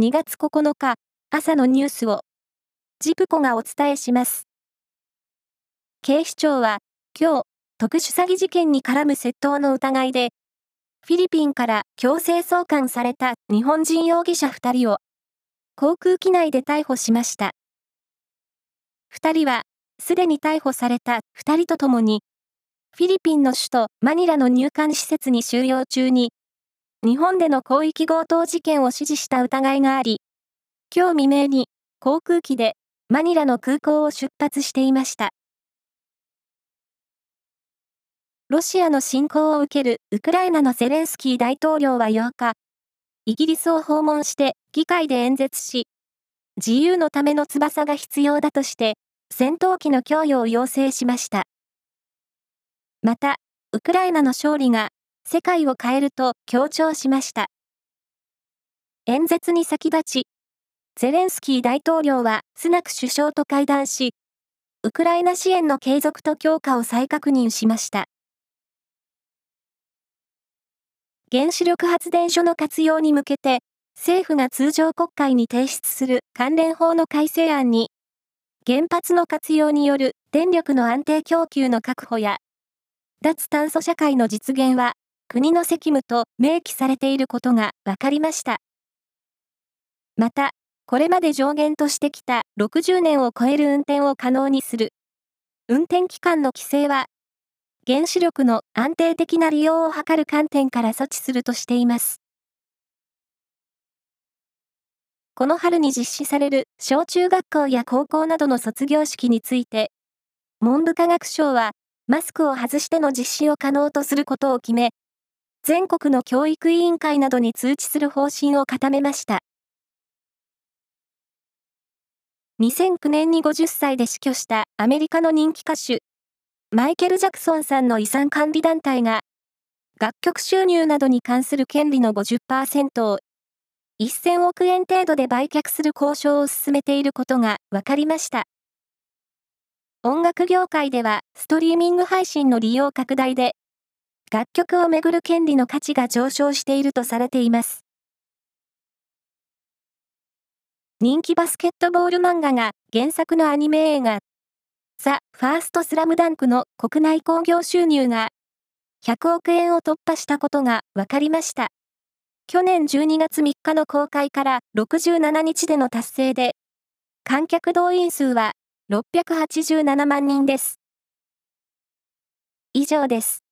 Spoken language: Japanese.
2月9日朝のニュースをジプコがお伝えします。警視庁は今日特殊詐欺事件に絡む窃盗の疑いでフィリピンから強制送還された日本人容疑者2人を航空機内で逮捕しました。2人はすでに逮捕された2人と共にフィリピンの首都マニラの入管施設に収容中に日本での広域強盗事件を指示した疑いがあり、今日未明に航空機でマニラの空港を出発していました。ロシアの侵攻を受けるウクライナのゼレンスキー大統領は8日、イギリスを訪問して議会で演説し、自由のための翼が必要だとして、戦闘機の供与を要請しました。また、ウクライナの勝利が世界を変えると強調しました。演説に先立ち、ゼレンスキー大統領はスナク首相と会談し、ウクライナ支援の継続と強化を再確認しました。原子力発電所の活用に向けて、政府が通常国会に提出する関連法の改正案に、原発の活用による電力の安定供給の確保や、脱炭素社会の実現は国の責務と明記されていることが分かりました。また、これまで上限としてきた60年を超える運転を可能にする。運転期間の規制は、原子力の安定的な利用を図る観点から措置するとしています。この春に実施される小中学校や高校などの卒業式について、文部科学省はマスクを外しての実施を可能とすることを決め、全国の教育委員会などに通知する方針を固めました。2009年に50歳で死去したアメリカの人気歌手、マイケル・ジャクソンさんの遺産管理団体が、楽曲収入などに関する権利の50%を1000億円程度で売却する交渉を進めていることが分かりました。音楽業界ではストリーミング配信の利用拡大で楽曲をめぐる権利の価値が上昇しているとされています。人気バスケットボール漫画が原作のアニメ映画、ザ・ファーストスラムダンクの国内興行収入が100億円を突破したことが分かりました。去年12月3日の公開から67日での達成で、観客動員数は687万人です。以上です。